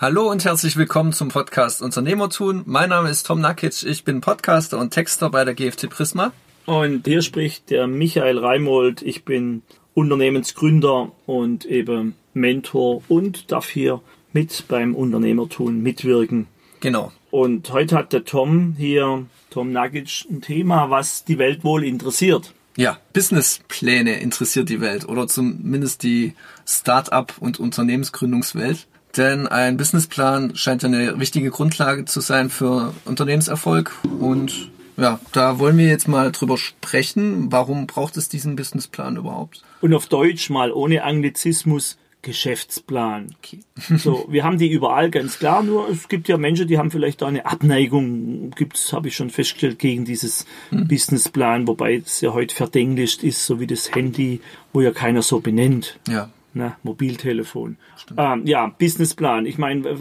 Hallo und herzlich willkommen zum Podcast Unternehmertun. Mein Name ist Tom Nakic, ich bin Podcaster und Texter bei der GFT Prisma. Und hier spricht der Michael Reimold. Ich bin Unternehmensgründer und eben Mentor und darf hier mit beim Unternehmertun mitwirken. Genau. Und heute hat der Tom hier, Tom Nagic, ein Thema, was die Welt wohl interessiert. Ja, Businesspläne interessiert die Welt oder zumindest die Start-up und Unternehmensgründungswelt. Denn ein Businessplan scheint eine wichtige Grundlage zu sein für Unternehmenserfolg. Und ja, da wollen wir jetzt mal drüber sprechen. Warum braucht es diesen Businessplan überhaupt? Und auf Deutsch mal ohne Anglizismus Geschäftsplan. Okay. so, wir haben die überall ganz klar, nur es gibt ja Menschen, die haben vielleicht da eine Abneigung, gibt's, habe ich schon festgestellt, gegen dieses hm. Businessplan, wobei es ja heute verdenglischt ist, so wie das Handy, wo ja keiner so benennt. Ja. Na, Mobiltelefon. Ähm, ja, Businessplan. Ich meine,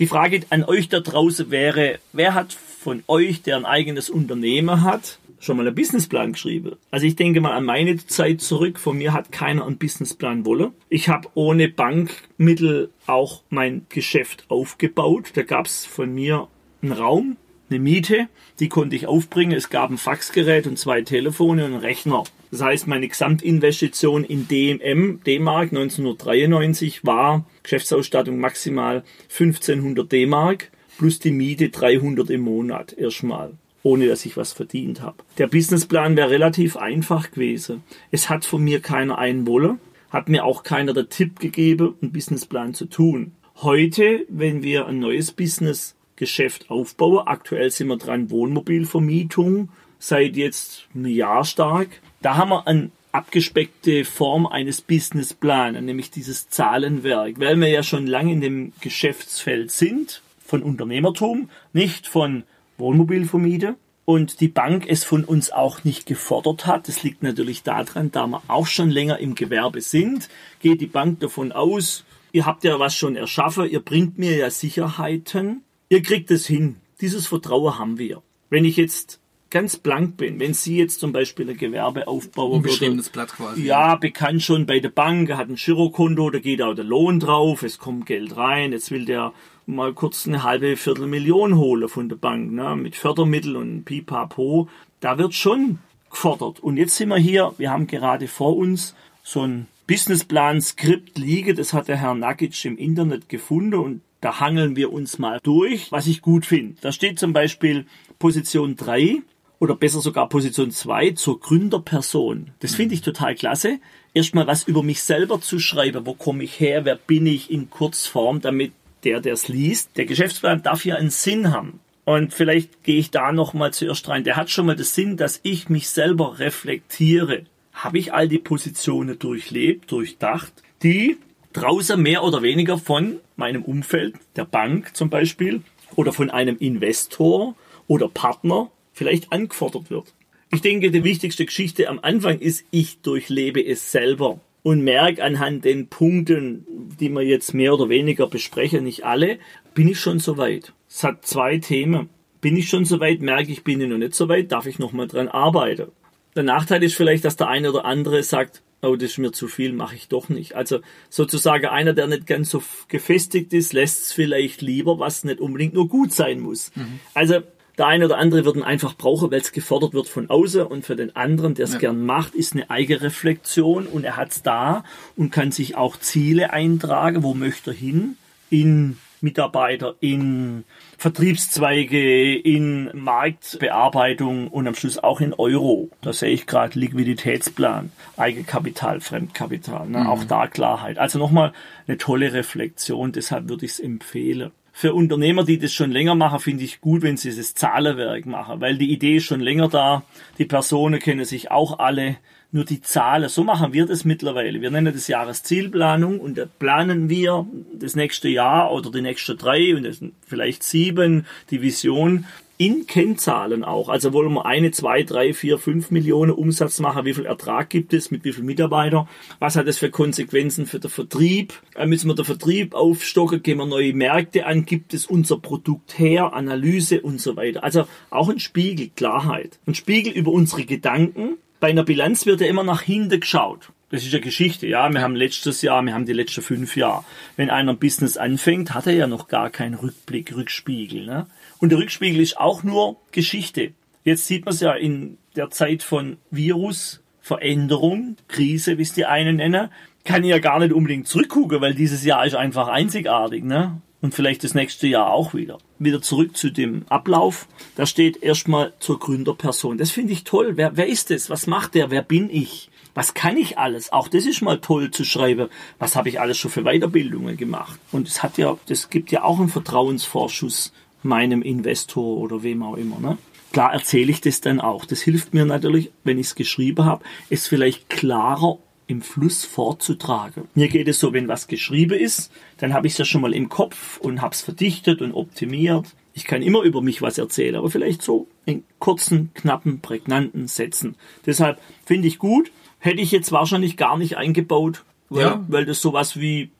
die Frage an euch da draußen wäre, wer hat von euch, der ein eigenes Unternehmen hat, schon mal einen Businessplan geschrieben. Also ich denke mal an meine Zeit zurück. Von mir hat keiner einen Businessplan wolle. Ich habe ohne Bankmittel auch mein Geschäft aufgebaut. Da gab es von mir einen Raum, eine Miete, die konnte ich aufbringen. Es gab ein Faxgerät und zwei Telefone und einen Rechner. Das heißt, meine Gesamtinvestition in DMM, D-Mark 1993 war Geschäftsausstattung maximal 1500 D-Mark plus die Miete 300 im Monat erstmal ohne dass ich was verdient habe. Der Businessplan wäre relativ einfach gewesen. Es hat von mir keiner einen Wolle, hat mir auch keiner der Tipp gegeben, einen Businessplan zu tun. Heute, wenn wir ein neues Businessgeschäft aufbauen, aktuell sind wir dran Wohnmobilvermietung, seit jetzt einem Jahr stark, da haben wir eine abgespeckte Form eines Businessplans, nämlich dieses Zahlenwerk, weil wir ja schon lange in dem Geschäftsfeld sind, von Unternehmertum, nicht von Wohnmobilvermieter und die Bank es von uns auch nicht gefordert hat. Das liegt natürlich daran, da wir auch schon länger im Gewerbe sind, geht die Bank davon aus, ihr habt ja was schon erschaffen, ihr bringt mir ja Sicherheiten, ihr kriegt es hin. Dieses Vertrauen haben wir. Wenn ich jetzt ganz blank bin, wenn Sie jetzt zum Beispiel ein Gewerbe aufbauen würden, Blatt quasi. Ja, bekannt schon bei der Bank, hat ein Girokonto, da geht auch der Lohn drauf, es kommt Geld rein, jetzt will der mal kurz eine halbe Viertelmillion holen von der Bank, ne, mit Fördermitteln und Pipapo. Da wird schon gefordert. Und jetzt sind wir hier, wir haben gerade vor uns so ein Businessplan-Skript liegen, das hat der Herr Nagic im Internet gefunden und da hangeln wir uns mal durch, was ich gut finde. Da steht zum Beispiel Position 3 oder besser sogar Position 2 zur Gründerperson. Das finde ich total klasse. Erstmal was über mich selber zu schreiben. Wo komme ich her? Wer bin ich in Kurzform, damit der, der es liest, der Geschäftsplan darf ja einen Sinn haben. Und vielleicht gehe ich da nochmal zuerst rein. Der hat schon mal den Sinn, dass ich mich selber reflektiere. Habe ich all die Positionen durchlebt, durchdacht, die draußen mehr oder weniger von meinem Umfeld, der Bank zum Beispiel, oder von einem Investor oder Partner vielleicht angefordert wird. Ich denke, die wichtigste Geschichte am Anfang ist, ich durchlebe es selber und merke anhand den Punkten, die wir jetzt mehr oder weniger besprechen, nicht alle, bin ich schon soweit. Es hat zwei Themen. Bin ich schon soweit, merke ich, bin ich noch nicht so weit, darf ich noch mal dran arbeiten. Der Nachteil ist vielleicht, dass der eine oder andere sagt, oh, das ist mir zu viel, mache ich doch nicht. Also sozusagen einer, der nicht ganz so gefestigt ist, lässt es vielleicht lieber, was nicht unbedingt nur gut sein muss. Mhm. Also der eine oder andere wird ihn einfach brauchen, weil es gefordert wird von außen und für den anderen, der es ja. gern macht, ist eine Eigenreflexion und er hat es da und kann sich auch Ziele eintragen, wo möchte er hin in Mitarbeiter, in Vertriebszweige, in Marktbearbeitung und am Schluss auch in Euro. Da sehe ich gerade Liquiditätsplan, Eigenkapital, Fremdkapital, ne? Mhm. auch da Klarheit. Also nochmal eine tolle Reflexion, deshalb würde ich es empfehlen für Unternehmer, die das schon länger machen, finde ich gut, wenn sie das Zahlenwerk machen, weil die Idee ist schon länger da. Die Personen kennen sich auch alle. Nur die Zahlen, so machen wir das mittlerweile. Wir nennen das Jahreszielplanung und da planen wir das nächste Jahr oder die nächsten drei und vielleicht sieben, die Vision in Kennzahlen auch. Also wollen wir eine, zwei, drei, vier, fünf Millionen Umsatz machen, wie viel Ertrag gibt es, mit wie viel Mitarbeiter, was hat das für Konsequenzen für den Vertrieb, äh, müssen wir den Vertrieb aufstocken, gehen wir neue Märkte an, gibt es unser Produkt her, Analyse und so weiter. Also auch ein Spiegel, Klarheit. Ein Spiegel über unsere Gedanken. Bei einer Bilanz wird ja immer nach hinten geschaut. Das ist ja Geschichte, ja. Wir haben letztes Jahr, wir haben die letzten fünf Jahre. Wenn einer ein Business anfängt, hat er ja noch gar keinen Rückblick, Rückspiegel. Ne? Und der Rückspiegel ist auch nur Geschichte. Jetzt sieht man es ja in der Zeit von Virus, Veränderung, Krise, wie es die einen nennen, kann ich ja gar nicht unbedingt zurückgucken, weil dieses Jahr ist einfach einzigartig. Ne? Und vielleicht das nächste Jahr auch wieder. Wieder zurück zu dem Ablauf. Da steht erstmal zur Gründerperson. Das finde ich toll. Wer, wer ist es? Was macht der? Wer bin ich? Was kann ich alles? Auch das ist mal toll zu schreiben. Was habe ich alles schon für Weiterbildungen gemacht? Und es hat ja, das gibt ja auch einen Vertrauensvorschuss meinem Investor oder wem auch immer. Ne? Klar erzähle ich das dann auch. Das hilft mir natürlich, wenn ich es geschrieben habe, es vielleicht klarer im Fluss vorzutragen. Mir geht es so, wenn was geschrieben ist, dann habe ich es ja schon mal im Kopf und habe es verdichtet und optimiert. Ich kann immer über mich was erzählen, aber vielleicht so in kurzen, knappen, prägnanten Sätzen. Deshalb finde ich gut, hätte ich jetzt wahrscheinlich gar nicht eingebaut, weil, ja. weil das sowas wie,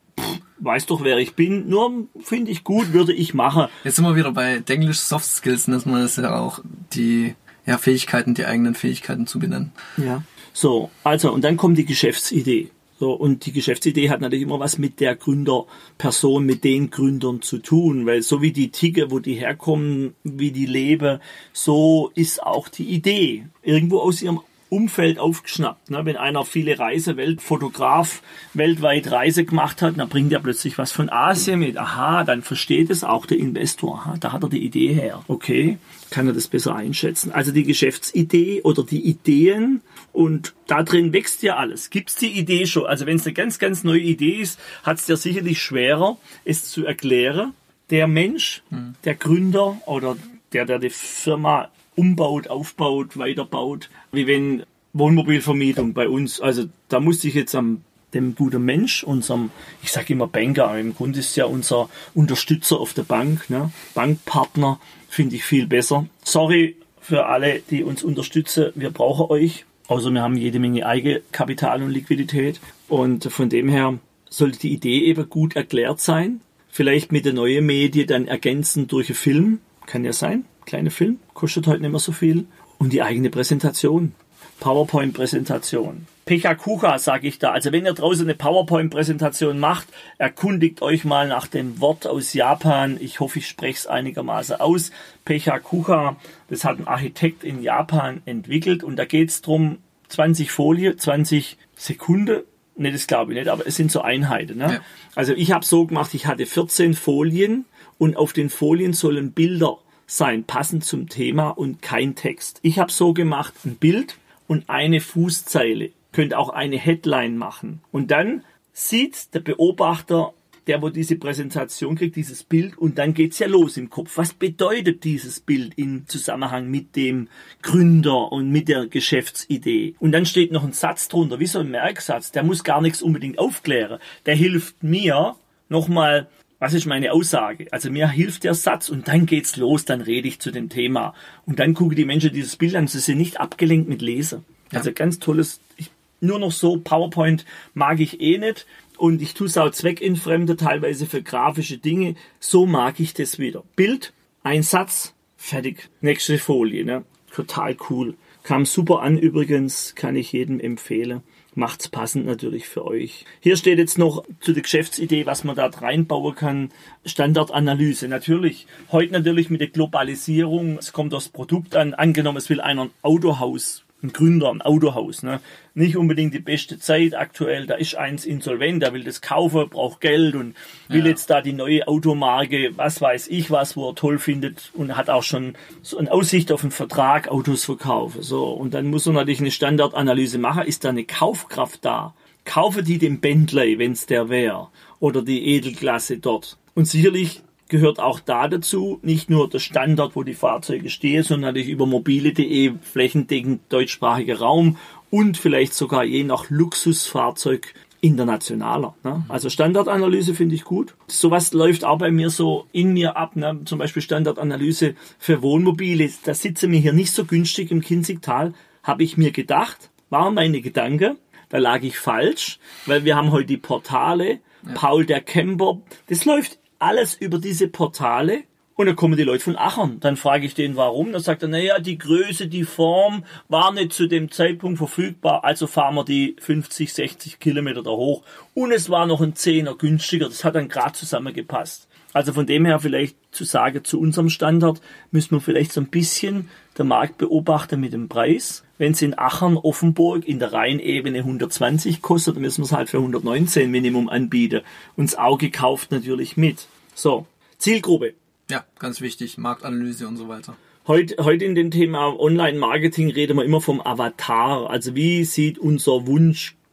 weiß doch, wer ich bin, nur finde ich gut, würde ich machen. Jetzt sind wir wieder bei Denglisch Soft Skills, dass man das ja auch die ja, Fähigkeiten, die eigenen Fähigkeiten zu benennen. Ja. So, also, und dann kommt die Geschäftsidee. So, und die Geschäftsidee hat natürlich immer was mit der Gründerperson, mit den Gründern zu tun, weil so wie die Ticke, wo die herkommen, wie die leben, so ist auch die Idee irgendwo aus ihrem Umfeld aufgeschnappt. Ne? Wenn einer viele Reise, Weltfotograf, weltweit Reise gemacht hat, dann bringt er plötzlich was von Asien mit. Aha, dann versteht es auch der Investor. Aha, da hat er die Idee her. Okay, kann er das besser einschätzen. Also die Geschäftsidee oder die Ideen und da drin wächst ja alles. Gibt's die Idee schon? Also wenn es eine ganz, ganz neue Idee ist, hat es ja sicherlich schwerer, es zu erklären. Der Mensch, hm. der Gründer oder der, der die Firma umbaut, aufbaut, weiterbaut, wie wenn Wohnmobilvermietung bei uns. Also da musste ich jetzt am dem guten Mensch, unserem, ich sage immer Banker, im Grunde ist ja unser Unterstützer auf der Bank, ne? Bankpartner, finde ich viel besser. Sorry für alle, die uns unterstützen, wir brauchen euch. Außer wir haben jede Menge Eigenkapital und Liquidität. Und von dem her sollte die Idee eben gut erklärt sein. Vielleicht mit der neuen Medie dann ergänzen durch einen Film. Kann ja sein kleine Film, kostet heute nicht mehr so viel. Und die eigene Präsentation. PowerPoint-Präsentation. Pechakucha, sage ich da. Also wenn ihr draußen eine PowerPoint-Präsentation macht, erkundigt euch mal nach dem Wort aus Japan. Ich hoffe, ich spreche es einigermaßen aus. Pechakucha, das hat ein Architekt in Japan entwickelt und da geht es darum, 20 Folie, 20 Sekunden. Ne, das glaube ich nicht, aber es sind so Einheiten. Ne? Ja. Also ich habe so gemacht, ich hatte 14 Folien und auf den Folien sollen Bilder sein, passend zum Thema und kein Text. Ich habe so gemacht, ein Bild und eine Fußzeile. Könnt auch eine Headline machen. Und dann sieht der Beobachter, der wo diese Präsentation kriegt, dieses Bild und dann geht's ja los im Kopf. Was bedeutet dieses Bild im Zusammenhang mit dem Gründer und mit der Geschäftsidee? Und dann steht noch ein Satz drunter, wie so ein Merksatz. Der muss gar nichts unbedingt aufklären. Der hilft mir, nochmal was ist meine Aussage? Also mir hilft der Satz und dann geht's los, dann rede ich zu dem Thema. Und dann gucken die Menschen dieses Bild an, sie sind nicht abgelenkt mit Lesen. Ja. Also ganz tolles, ich, nur noch so, PowerPoint mag ich eh nicht. Und ich tue es auch zweckentfremde, teilweise für grafische Dinge. So mag ich das wieder. Bild, ein Satz, fertig. Nächste Folie, ne? Total cool. Kam super an übrigens, kann ich jedem empfehlen macht's passend natürlich für euch. Hier steht jetzt noch zu der Geschäftsidee, was man da reinbauen kann. Standardanalyse. Natürlich, heute natürlich mit der Globalisierung, es kommt das Produkt an. Angenommen, es will einer ein Autohaus ein Gründer, ein Autohaus, ne? Nicht unbedingt die beste Zeit aktuell, da ist eins insolvent, der will das kaufen, braucht Geld und will ja. jetzt da die neue Automarke, was weiß ich was, wo er toll findet und hat auch schon so eine Aussicht auf einen Vertrag, Autos verkaufen. So, und dann muss er natürlich eine Standardanalyse machen, ist da eine Kaufkraft da? Kaufe die den Bentley, wenn's der wäre, oder die Edelklasse dort. Und sicherlich gehört auch da dazu, nicht nur der Standard, wo die Fahrzeuge stehen, sondern natürlich über mobile.de flächendeckend deutschsprachiger Raum und vielleicht sogar je nach Luxusfahrzeug internationaler. Ne? Also Standardanalyse finde ich gut. Sowas läuft auch bei mir so in mir ab. Ne? Zum Beispiel Standardanalyse für Wohnmobile. Da sitze mir hier nicht so günstig im Kinzigtal, habe ich mir gedacht, waren meine Gedanken. Da lag ich falsch, weil wir haben heute die Portale. Ja. Paul der Camper. Das läuft alles über diese Portale Und dann kommen die Leute von Achern. Dann frage ich den, warum. Dann sagt er, naja, die Größe, die Form war nicht zu dem Zeitpunkt verfügbar, also fahren wir die 50, 60 Kilometer da hoch. Und es war noch ein Zehner günstiger. Das hat dann gerade zusammengepasst. Also von dem her vielleicht zu sagen, zu unserem Standard müssen wir vielleicht so ein bisschen der Markt beobachten mit dem Preis. Wenn es in Achern, Offenburg in der Rheinebene 120 kostet, dann müssen wir es halt für 119 Minimum anbieten. Und das Auge kauft natürlich mit. So, Zielgruppe. Ja, ganz wichtig, Marktanalyse und so weiter. Heute, heute in dem Thema Online-Marketing reden wir immer vom Avatar. Also wie sieht unser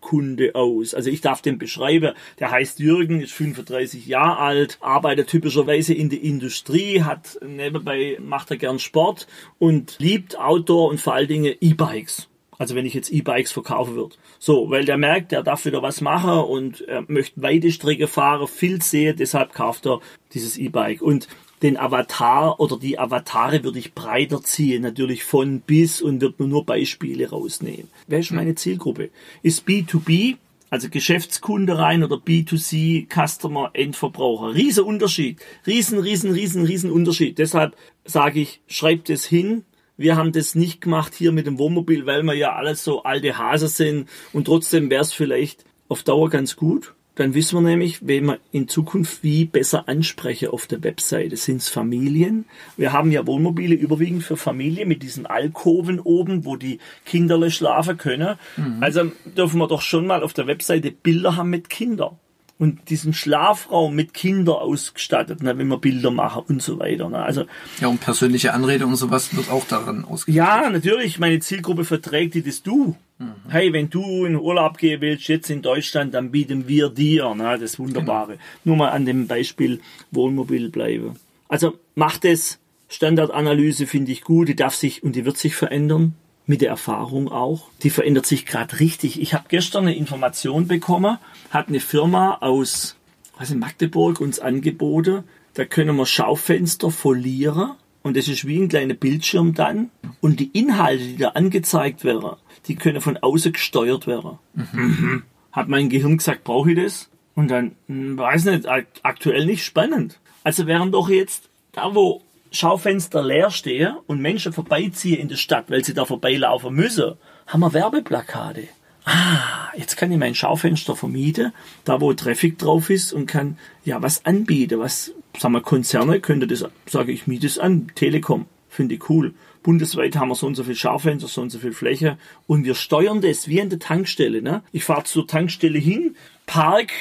Wunschkunde aus? Also ich darf den beschreiben. Der heißt Jürgen, ist 35 Jahre alt, arbeitet typischerweise in der Industrie, hat nebenbei macht er gern Sport und liebt Outdoor und vor allen Dingen E-Bikes. Also wenn ich jetzt E-Bikes verkaufen würde. So, weil der merkt, der darf wieder was machen und er möchte weite Strecke fahren, viel sehen, deshalb kauft er dieses E-Bike. Und den Avatar oder die Avatare würde ich breiter ziehen, natürlich von bis und würde nur Beispiele rausnehmen. Wer ist meine Zielgruppe? Ist B2B, also Geschäftskunde rein oder B2C, Customer, Endverbraucher. Riesen Unterschied. Riesen, riesen, riesen, riesen Unterschied. Deshalb sage ich, schreibt es hin. Wir haben das nicht gemacht hier mit dem Wohnmobil, weil wir ja alles so alte Hase sind und trotzdem wäre es vielleicht auf Dauer ganz gut dann wissen wir nämlich, wen wir in Zukunft wie besser ansprechen auf der Webseite. Sind es Familien? Wir haben ja Wohnmobile überwiegend für Familien mit diesen Alkoven oben, wo die Kinderle schlafen können. Mhm. Also dürfen wir doch schon mal auf der Webseite Bilder haben mit Kindern und diesen Schlafraum mit Kindern ausgestattet, ne, wenn wir Bilder machen und so weiter. Ne. Also ja, und persönliche Anrede und sowas wird auch daran ausgestattet. Ja, natürlich. Meine Zielgruppe verträgt die das du. Mhm. Hey, wenn du in Urlaub gehen willst, jetzt in Deutschland, dann bieten wir dir. Ne, das Wunderbare. Genau. Nur mal an dem Beispiel Wohnmobil bleiben. Also macht es. Standardanalyse finde ich gut. Die darf sich und die wird sich verändern mit der Erfahrung auch. Die verändert sich gerade richtig. Ich habe gestern eine Information bekommen, hat eine Firma aus in Magdeburg uns angeboten, da können wir Schaufenster folieren und das ist wie ein kleiner Bildschirm dann und die Inhalte, die da angezeigt werden, die können von außen gesteuert werden. Mhm. Hat mein Gehirn gesagt, brauche ich das? Und dann, hm, weiß nicht, aktuell nicht spannend. Also wären doch jetzt da, wo Schaufenster leer stehen und Menschen vorbeiziehen in der Stadt, weil sie da vorbeilaufen müssen, haben wir Werbeplakate. Ah, jetzt kann ich mein Schaufenster vermieten, da wo Traffic drauf ist und kann ja was anbieten. Was, sagen wir, Konzerne könnte das, sage ich, miete es an. Telekom, finde ich cool. Bundesweit haben wir so und so viel Schaufenster, so und so viel Fläche und wir steuern das wie an der Tankstelle. Ne? Ich fahre zur Tankstelle hin, park,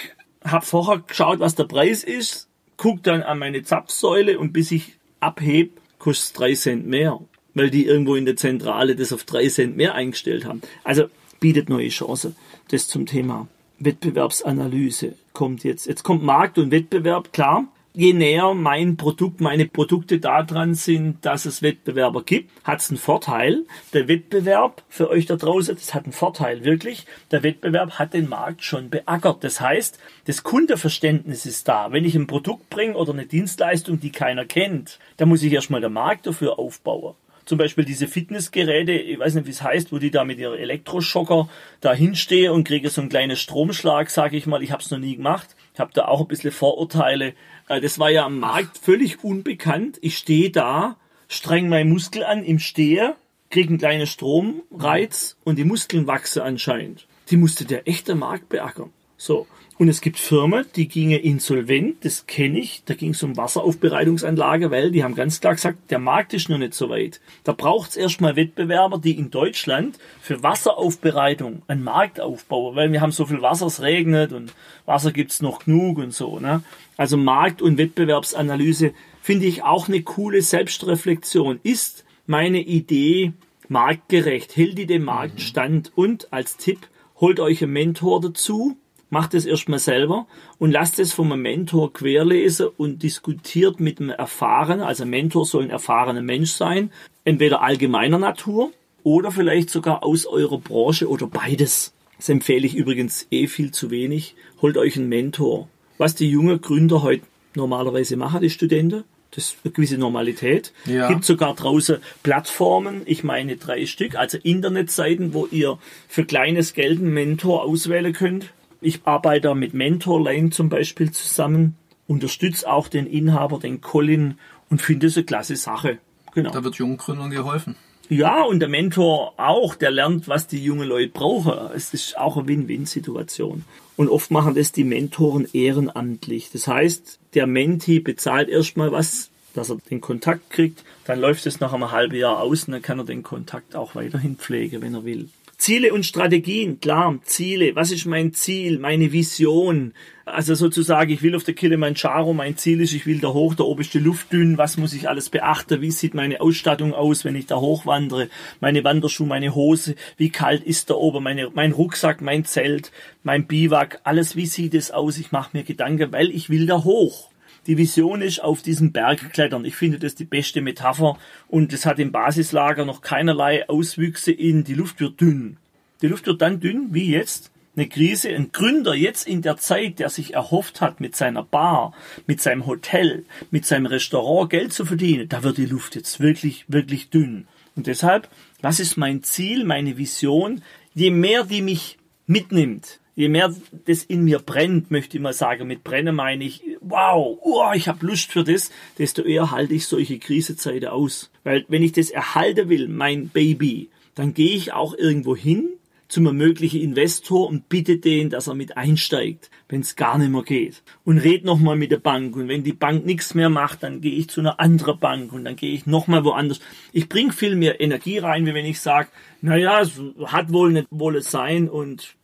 hab vorher geschaut, was der Preis ist, guck dann an meine Zapfsäule und bis ich abhebt, kostet es drei Cent mehr, weil die irgendwo in der Zentrale das auf drei Cent mehr eingestellt haben. Also bietet neue Chancen. Das zum Thema Wettbewerbsanalyse kommt jetzt. Jetzt kommt Markt und Wettbewerb, klar je näher mein Produkt, meine Produkte da dran sind, dass es Wettbewerber gibt, hat es einen Vorteil. Der Wettbewerb für euch da draußen, das hat einen Vorteil, wirklich. Der Wettbewerb hat den Markt schon beackert. Das heißt, das Kundenverständnis ist da. Wenn ich ein Produkt bringe oder eine Dienstleistung, die keiner kennt, dann muss ich erstmal der Markt dafür aufbauen zum Beispiel diese Fitnessgeräte, ich weiß nicht, wie es heißt, wo die da mit ihren Elektroschocker da hinstehe und kriege so einen kleinen Stromschlag, sage ich mal. Ich habe es noch nie gemacht. Ich habe da auch ein bisschen Vorurteile. Äh, das war ja am Markt völlig unbekannt. Ich stehe da, streng meinen Muskel an im Stehe, kriege einen kleinen Stromreiz und die Muskeln wachsen anscheinend. Die musste der echte Markt beackern. So. Und es gibt Firmen, die gingen insolvent, das kenne ich, da ging es um Wasseraufbereitungsanlage, weil die haben ganz klar gesagt, der Markt ist noch nicht so weit. Da braucht es erstmal Wettbewerber, die in Deutschland für Wasseraufbereitung einen Markt aufbauen, weil wir haben so viel Wasser, es regnet und Wasser gibt's noch genug und so. Ne? Also Markt- und Wettbewerbsanalyse finde ich auch eine coole Selbstreflexion. Ist meine Idee marktgerecht? Hält die dem Markt stand? Und als Tipp, holt euch einen Mentor dazu, macht es erstmal selber und lasst es vom Mentor querlesen und diskutiert mit dem Erfahrenen. Also Mentor soll ein erfahrener Mensch sein, entweder allgemeiner Natur oder vielleicht sogar aus eurer Branche oder beides. Das empfehle ich übrigens eh viel zu wenig. Holt euch einen Mentor. Was die jungen Gründer heute normalerweise machen, die Studenten, das ist eine gewisse Normalität. Ja. Gibt sogar draußen Plattformen, ich meine drei Stück, also Internetseiten, wo ihr für kleines Geld einen Mentor auswählen könnt. Ich arbeite mit Mentor Lane zum Beispiel zusammen, unterstütze auch den Inhaber, den Colin und finde es eine klasse Sache. Genau. Da wird jungen Gründern geholfen. Ja, und der Mentor auch, der lernt, was die jungen Leute brauchen. Es ist auch eine Win-Win-Situation. Und oft machen das die Mentoren ehrenamtlich. Das heißt, der Menti bezahlt erstmal was, dass er den Kontakt kriegt. Dann läuft es nach einem halben Jahr aus und dann kann er den Kontakt auch weiterhin pflegen, wenn er will. Ziele und Strategien, klar, Ziele. Was ist mein Ziel, meine Vision? Also sozusagen, ich will auf der Kilimanjaro, mein Ziel ist, ich will da hoch, da oben ist die Luft dünn, was muss ich alles beachten? Wie sieht meine Ausstattung aus, wenn ich da hochwandere? Meine Wanderschuhe, meine Hose, wie kalt ist da oben? Meine, mein Rucksack, mein Zelt, mein Biwak, alles, wie sieht es aus? Ich mache mir Gedanken, weil ich will da hoch. Die Vision ist auf diesen Berg klettern. Ich finde das die beste Metapher und es hat im Basislager noch keinerlei Auswüchse in die Luft wird dünn. Die Luft wird dann dünn, wie jetzt. Eine Krise, ein Gründer jetzt in der Zeit, der sich erhofft hat, mit seiner Bar, mit seinem Hotel, mit seinem Restaurant Geld zu verdienen, da wird die Luft jetzt wirklich, wirklich dünn. Und deshalb, was ist mein Ziel, meine Vision? Je mehr die mich mitnimmt, je mehr das in mir brennt, möchte ich mal sagen, mit Brennen meine ich, wow, oh, ich habe Lust für das, desto eher halte ich solche Krisezeiten aus. Weil wenn ich das erhalten will, mein Baby, dann gehe ich auch irgendwo hin zum möglichen Investor und bitte den, dass er mit einsteigt, wenn es gar nicht mehr geht. Und red nochmal mit der Bank. Und wenn die Bank nichts mehr macht, dann gehe ich zu einer anderen Bank und dann gehe ich nochmal woanders. Ich bringe viel mehr Energie rein, wie wenn ich sage, naja, es hat wohl nicht wohl es sein und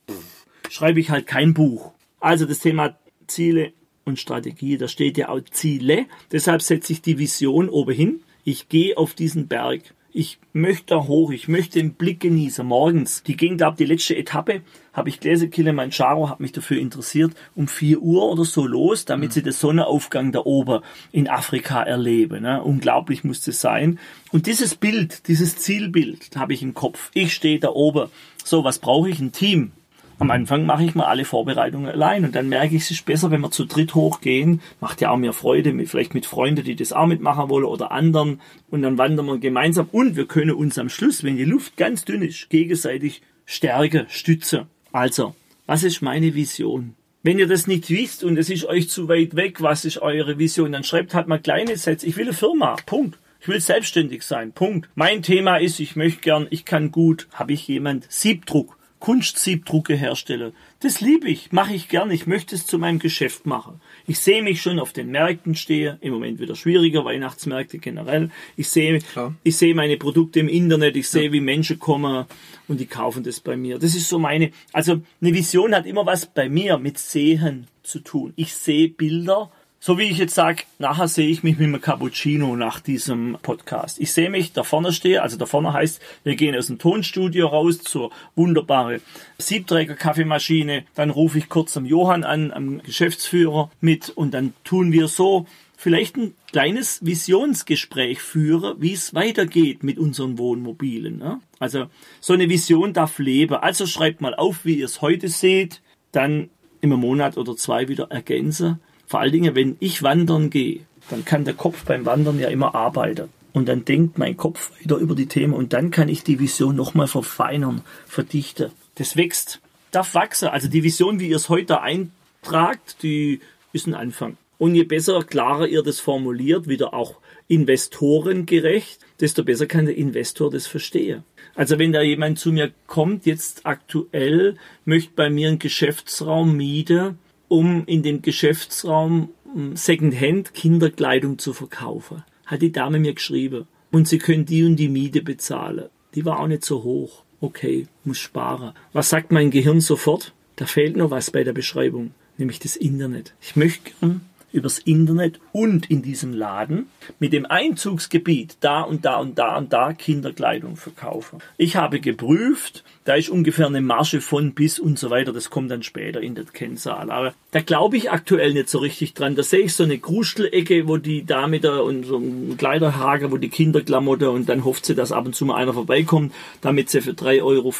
schreibe ich halt kein Buch. Also das Thema Ziele und Strategie, da steht ja auch Ziele. Deshalb setze ich die Vision oben hin. Ich gehe auf diesen Berg. Ich möchte da hoch, ich möchte den Blick genießen. Morgens, die ging da ab, die letzte Etappe, habe ich gelesen, Kilimanjaro, habe mich dafür interessiert, um 4 Uhr oder so los, damit mhm. sie den Sonnenaufgang da oben in Afrika erleben. Ne? Unglaublich muss das sein. Und dieses Bild, dieses Zielbild habe ich im Kopf. Ich stehe da oben. So, was brauche ich? Ein Team. Am Anfang mache ich mal alle Vorbereitungen allein und dann merke ich, es ist besser, wenn wir zu dritt hochgehen. Macht ja auch mehr Freude, mit, vielleicht mit Freunden, die das auch mitmachen wollen oder anderen. Und dann wandern wir gemeinsam und wir können uns am Schluss, wenn die Luft ganz dünn ist, gegenseitig stärken, stützen. Also, was ist meine Vision? Wenn ihr das nicht wisst und es ist euch zu weit weg, was ist eure Vision, dann schreibt halt mal kleine Sätze. Ich will eine Firma. Punkt. Ich will selbstständig sein. Punkt. Mein Thema ist, ich möchte gern, ich kann gut, habe ich jemand Siebdruck. Kunstsiebdrucke herstelle. Das liebe ich, mache ich gern, ich möchte es zu meinem Geschäft machen. Ich sehe mich schon auf den Märkten stehe, im Moment wieder schwieriger, Weihnachtsmärkte generell. Ich sehe, ich sehe meine Produkte im Internet, ich sehe, ja. wie Menschen kommen und die kaufen das bei mir. Das ist so meine, also eine Vision hat immer was bei mir mit Sehen zu tun. Ich sehe Bilder, so wie ich jetzt sage, nachher sehe ich mich mit einem Cappuccino nach diesem Podcast. Ich sehe mich da vorne stehe, also da vorne heißt, wir gehen aus dem Tonstudio raus zur wunderbare Siebträger-Kaffeemaschine. Dann rufe ich kurz am Johann an, am Geschäftsführer mit und dann tun wir so vielleicht ein kleines Visionsgespräch führen, wie es weitergeht mit unseren Wohnmobilen. Ne? Also so eine Vision darf leben. Also schreibt mal auf, wie ihr es heute seht, dann im Monat oder zwei wieder ergänzen vor allen Dingen, wenn ich wandern gehe, dann kann der Kopf beim Wandern ja immer arbeiten. Und dann denkt mein Kopf weiter über die Themen und dann kann ich die Vision nochmal verfeinern, verdichten. Das wächst, darf wachsen. Also die Vision, wie ihr es heute eintragt, die ist ein Anfang. Und je besser, klarer ihr das formuliert, wieder auch investorengerecht, desto besser kann der Investor das verstehen. Also wenn da jemand zu mir kommt, jetzt aktuell, möchte bei mir einen Geschäftsraum mieten, um in dem Geschäftsraum Secondhand Kinderkleidung zu verkaufen. Hat die Dame mir geschrieben. Und sie können die und die Miete bezahlen. Die war auch nicht so hoch. Okay, muss sparen. Was sagt mein Gehirn sofort? Da fehlt noch was bei der Beschreibung, nämlich das Internet. Ich möchte gern übers Internet und in diesem Laden mit dem Einzugsgebiet da und da und da und da Kinderkleidung verkaufen. Ich habe geprüft, da ist ungefähr eine Marge von bis und so weiter, das kommt dann später in der Kennzahl. Aber da glaube ich aktuell nicht so richtig dran. Da sehe ich so eine Krustelecke, wo die Dame da und so ein Kleiderhager, wo die Kinderklamotte und dann hofft sie, dass ab und zu mal einer vorbeikommt, damit sie für 3,50 Euro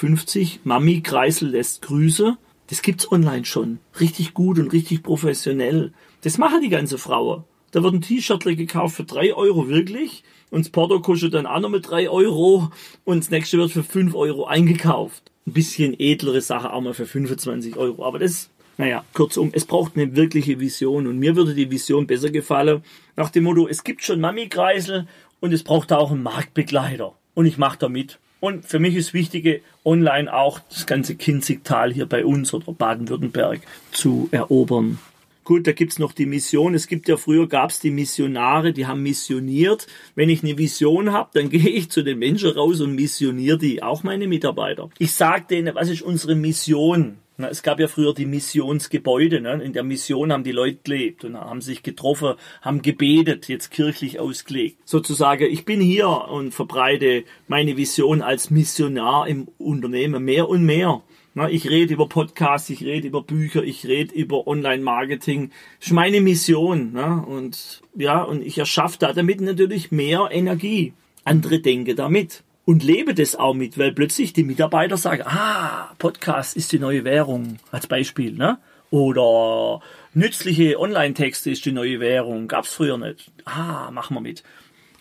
Mami Kreisel lässt Grüße. Das gibt's online schon. Richtig gut und richtig professionell. Das machen die ganze Frauen. Da wird ein T-Shirt gekauft für drei Euro wirklich und das Porto kostet dann auch noch mit drei Euro und das nächste wird für fünf Euro eingekauft. Ein bisschen edlere Sache auch mal für 25 Euro, aber das Naja, kurzum, es braucht eine wirkliche Vision und mir würde die Vision besser gefallen nach dem Motto, es gibt schon Mami-Kreisel und es braucht auch einen Marktbegleiter und ich mache da mit. Und für mich ist wichtig, online auch das ganze Kinzigtal hier bei uns oder Baden-Württemberg zu erobern. Gut, da gibt's noch die Mission. Es gibt ja früher gab's die Missionare, die haben missioniert. Wenn ich eine Vision habe, dann gehe ich zu den Menschen raus und missioniere die, auch meine Mitarbeiter. Ich sage denen, was ist unsere Mission? Na, es gab ja früher die Missionsgebäude. Ne? In der Mission haben die Leute gelebt und haben sich getroffen, haben gebetet, jetzt kirchlich ausgelegt. Sozusagen, ich bin hier und verbreite meine Vision als Missionar im Unternehmen mehr und mehr. Na, ich rede über Podcasts, ich rede über Bücher, ich rede über Online-Marketing. Das ist meine Mission. Ne? Und ja, und ich erschaffe da damit natürlich mehr Energie. Andere denken damit und lebe das auch mit, weil plötzlich die Mitarbeiter sagen, ah, Podcast ist die neue Währung, als Beispiel, ne? Oder nützliche Online-Texte ist die neue Währung, gab's früher nicht. Ah, machen wir mit.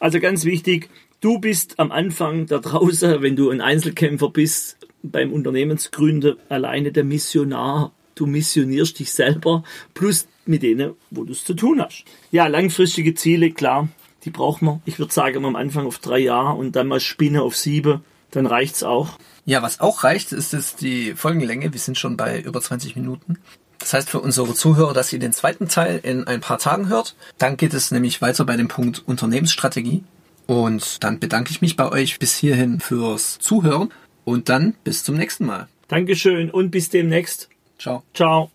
Also ganz wichtig, du bist am Anfang da draußen, wenn du ein Einzelkämpfer bist, beim Unternehmensgründer alleine der Missionar. Du missionierst dich selber plus mit denen, wo du es zu tun hast. Ja, langfristige Ziele, klar, die braucht man. Ich würde sagen, am Anfang auf drei Jahre und dann mal Spinne auf sieben. Dann reicht's auch. Ja, was auch reicht, ist jetzt die Folgenlänge. Wir sind schon bei über 20 Minuten. Das heißt für unsere Zuhörer, dass ihr den zweiten Teil in ein paar Tagen hört. Dann geht es nämlich weiter bei dem Punkt Unternehmensstrategie. Und dann bedanke ich mich bei euch bis hierhin fürs Zuhören und dann bis zum nächsten Mal. Dankeschön und bis demnächst. Ciao. Ciao.